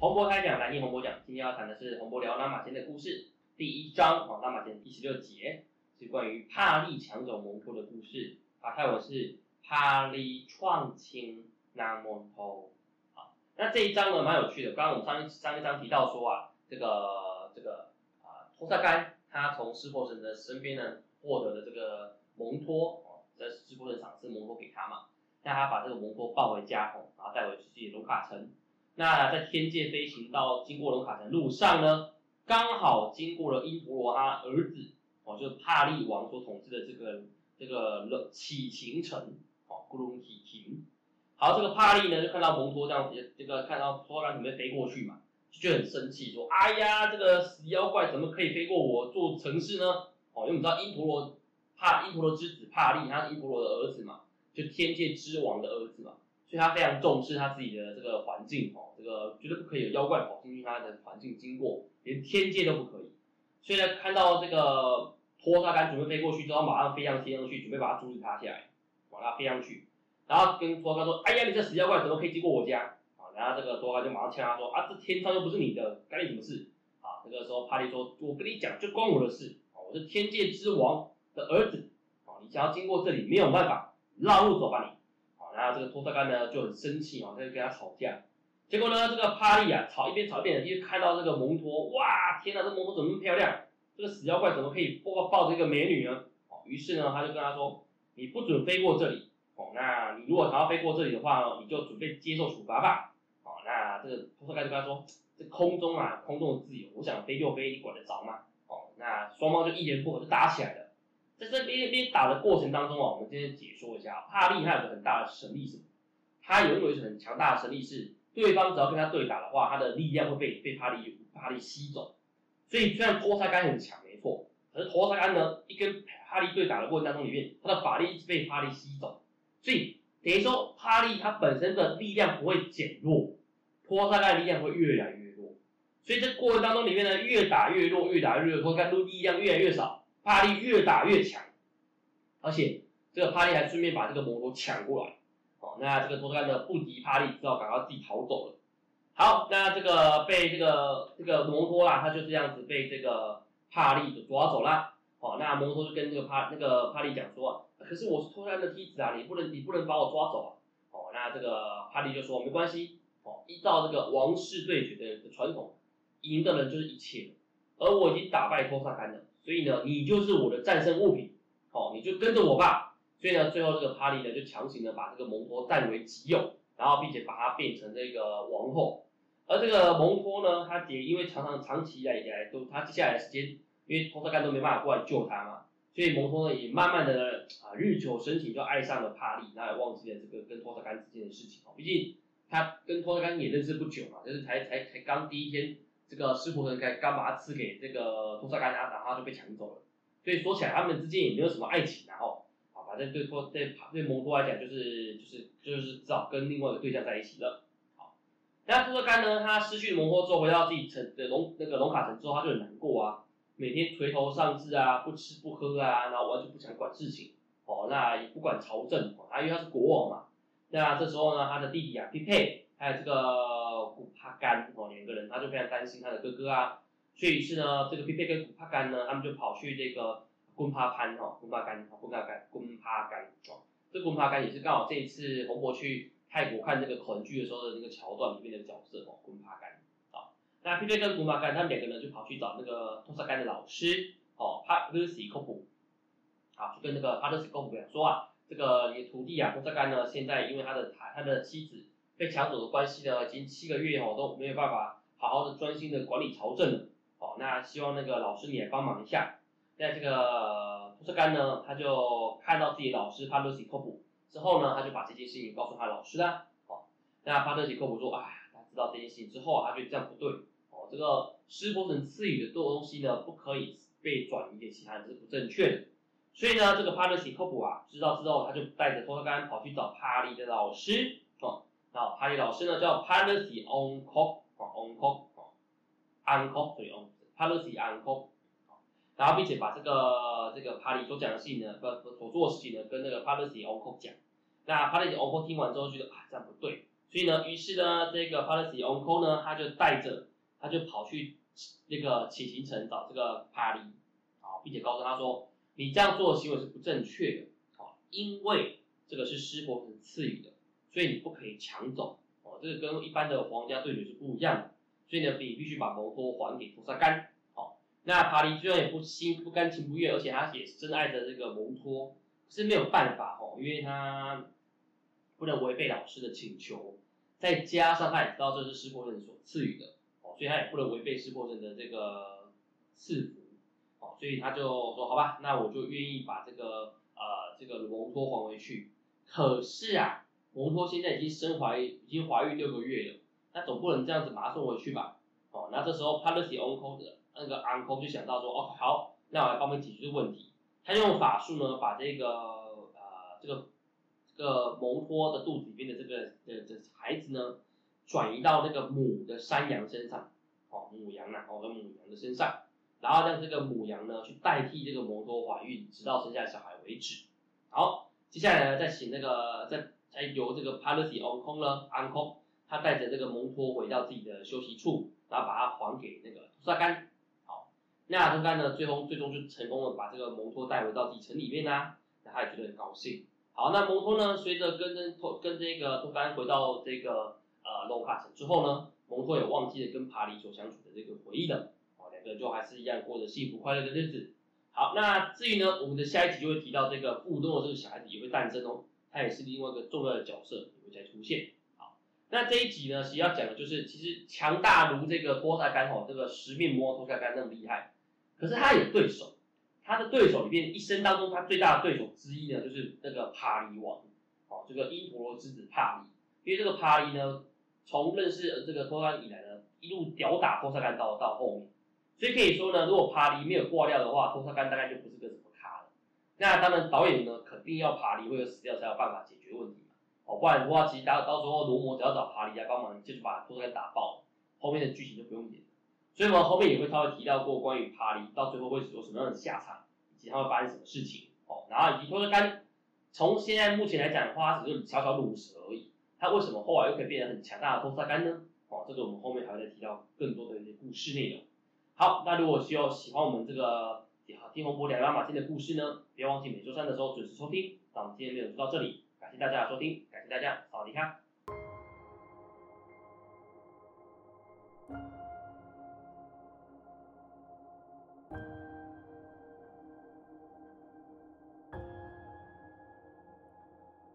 洪博开讲，来听洪博讲。今天要谈的是洪博聊拉马仙的故事，第一章啊，拉马仙第十六节是关于帕利抢走蒙托的故事。法泰文是帕利创清南蒙托。好，那这一章呢蛮有趣的。刚刚我们上一上一章提到说啊，这个这个啊托萨干他从湿婆神的身边呢获得了这个蒙托哦，在湿婆神赏赐蒙托给他嘛，那他把这个蒙托抱回家哦，然后带回自己卢卡城。那在天界飞行到经过龙卡城路上呢，刚好经过了因陀罗他儿子哦，就是帕利王所统治的这个这个启晴城哦，咕隆启晴。好，这个帕利呢就看到蒙托这样子，这个看到托拉准备飞过去嘛，就很生气，说：哎呀，这个死妖怪怎么可以飞过我做城市呢？哦，因为我们知道因陀罗帕因陀罗之子帕利，他是因陀罗的儿子嘛，就天界之王的儿子嘛。所以他非常重视他自己的这个环境哦，这个绝对不可以有妖怪跑进去他的环境经过，连天界都不可以。所以呢，看到这个拖沙杆准备飞过去之后，马上飞上天上去，准备把它阻止他下来，往他飞上去，然后跟拖沙说：“哎呀，你这死妖怪怎么可以经过我家？”啊，然后这个拖沙就马上呛他说：“啊，这天上又不是你的，干你什么事？”啊，这个时候帕利说：“我跟你讲，就关我的事啊，我是天界之王的儿子啊，你想要经过这里没有办法，绕路走吧你。”然后这个托特干呢就很生气哦，在跟他吵架。结果呢，这个帕利啊吵一边吵一边，一看到这个蒙托，哇，天哪，这蒙托怎么那么漂亮？这个死妖怪怎么可以抱抱着一个美女呢？哦，于是呢，他就跟他说：“你不准飞过这里哦，那你如果想要飞过这里的话，你就准备接受处罚吧。”哦，那这个托特干就跟他说：“这空中啊，空中的自由，我想飞就飞，你管得着吗？”哦，那双方就一言不合就打起来了。在这边边打的过程当中啊，我们今天解说一下，帕利他有个很大的神力，什么？他拥有一种很强大的神力，是对方只要跟他对打的话，他的力量会被被帕利帕利吸走。所以虽然托萨干很强，没错，可是托萨干呢，一跟帕利对打的过程当中里面，他的法力一直被帕利吸走，所以等于说帕利他本身的力量不会减弱，托萨干的力量会越来越弱。所以这过程当中里面呢，越打越弱，越打越弱，托萨干的力量越来越少。帕利越打越强，而且这个帕利还顺便把这个摩托抢过来，哦，那这个托干呢不敌帕利，只好赶快自己逃走了。好，那这个被这个这个摩托啦，他就这样子被这个帕利给抓走了。哦，那摩托就跟这个帕那个帕利讲说，可是我是托干的梯子啊，你不能你不能把我抓走啊。哦，那这个帕利就说没关系，哦，依照这个王室对决的传统，赢的人就是一切，而我已经打败托萨干了。所以呢，你就是我的战胜物品，好，你就跟着我吧。所以呢，最后这个帕利呢，就强行的把这个蒙托占为己有，然后并且把他变成这个王后。而这个蒙托呢，他也因为常常长期以来都他接下来的时间，因为托特干都没办法过来救他嘛，所以蒙托呢也慢慢的啊日久生情，就爱上了帕利，那也忘记了这个跟托特干之间的事情哦。毕竟他跟托特干也认识不久嘛，就是才才才刚第一天。这个湿婆神该刚把他赐给这个托萨干啊，然后就被抢走了。所以说起来，他们之间也没有什么爱情，然后啊，反正对托对对蒙托来讲，就是就是就是只好跟另外一个对象在一起了。好，那托萨干呢，他失去蒙托之后，回到自己城的龙那个龙卡城之后，他就很难过啊，每天垂头丧志啊，不吃不喝啊，然后完全不想管事情。哦，那也不管朝政，啊，因为他是国王嘛。那这时候呢，他的弟弟啊，匹配。还有这个古帕干哦，两个人他就非常担心他的哥哥啊，所以是呢，这个皮佩跟古帕干呢，他们就跑去这个昆帕潘哦，昆帕干，昆帕干，昆帕干哦，这昆帕干也是刚好这一次洪博去泰国看这个恐剧的时候的那个桥段里面的角色哦，昆帕干啊，那皮佩跟古帕干他们两个人就跑去找那个托萨干的老师哦，帕勒西科普，啊，就跟那个帕勒西科普讲说啊，这个你的徒弟啊，托萨干呢，现在因为他的他他的妻子。被抢走的关系呢，已经七个月哦都没有办法好好的专心的管理朝政了。哦，那希望那个老师你也帮忙一下。在这个托特干呢，他就看到自己老师帕特西科普之后呢，他就把这件事情告诉他老师了。哦，那帕特西科普说，哎，他知道这件事情之后，他觉得这样不对。哦，这个施波神赐予的东西呢，不可以被转移给其他人，这是不正确的。所以呢，这个帕特西科普啊，知道之后，他就带着托特干跑去找帕利的老师。哦。那帕利老师呢叫 Palasi Onco 啊 Onco 啊 Onco 对 On Palasi Onco 然后并且把这个这个帕利所讲的事情呢，不所做的事情呢，跟那个 Palasi Onco 讲。那 Palasi Onco 听完之后觉得啊这样不对，所以呢，于是呢，这个 Policy Uncle 呢，他就带着，他就跑去那个启行城找这个帕利，啊，并且告诉他说，你这样做的行为是不正确的，啊，因为这个是湿婆神赐予的，所以你不可以抢走，哦，这个跟一般的皇家对决是不一样的，所以呢，你必须把摩托还给托萨干，好，那帕黎虽然也不心不甘情不愿，而且他也是真爱着这个摩托，是没有办法哦，因为他。不能违背老师的请求，再加上他也知道这是湿婆神所赐予的，哦，所以他也不能违背湿婆神的这个赐福，哦，所以他就说好吧，那我就愿意把这个呃这个蒙托还回去。可是啊，蒙托现在已经身怀已经怀孕六个月了，那总不能这样子把他送回去吧？哦，那这时候 Policy Uncle 的那个 Uncle 就想到说，哦好，那我来帮忙解决这个问题。他用法术呢，把这个呃这个这。个蒙托的肚子里面的这个的的孩子呢，转移到那个母的山羊身上，哦，母羊啊，哦，母羊的身上，然后让这个母羊呢去代替这个蒙托怀孕，直到生下小孩为止。好，接下来呢，再请那个再再由这个 Policy on 空呢，安空，他带着这个蒙托回到自己的休息处，然后把它还给那个图萨干。好，那图萨干呢，最终最终就成功的把这个蒙托带回到自己城里面啦，那他也觉得很高兴。好，那蒙托呢？随着跟跟托跟这个托干回到这个呃龙卡城之后呢，蒙托也忘记了跟帕里所相处的这个回忆了。哦，两个人就还是一样过着幸福快乐的日子。好，那至于呢，我们的下一集就会提到这个布东的这个小孩子也会诞生哦，他也是另外一个重要的角色也会再出现。好，那这一集呢，其实要讲的就是，其实强大如这个托萨干哦，这个十面魔托萨干那么厉害，可是他有对手。他的对手里面一生当中，他最大的对手之一呢，就是那个帕利王，哦，这个因陀罗之子帕利。因为这个帕利呢，从认识这个托萨干以来呢，一路吊打托萨干到到后面，所以可以说呢，如果帕利没有挂掉的话，托萨干大概就不是个什么。那当然导演呢，肯定要帕利会有死掉才有办法解决问题嘛，哦，不然的话，其实到到时候罗摩只要找帕利来帮忙，就是把托萨干打爆，后面的剧情就不用演。所以我们后面也会稍微提到过关于帕利到最后会有什么样的下场。以及他会发生什么事情哦，然后以及托特干，从现在目前来讲的话，只是小小乳蛇而已。他为什么后来又可以变得很强大的托特干呢？哦，这个我们后面还会再提到更多的一些故事内容。好，那如果需要喜欢我们这个好，听洪博讲亚马逊的故事呢，别忘记每周三的时候准时收听。那我们今天的内容就到这里，感谢大家的收听，感谢大家，扫迪卡。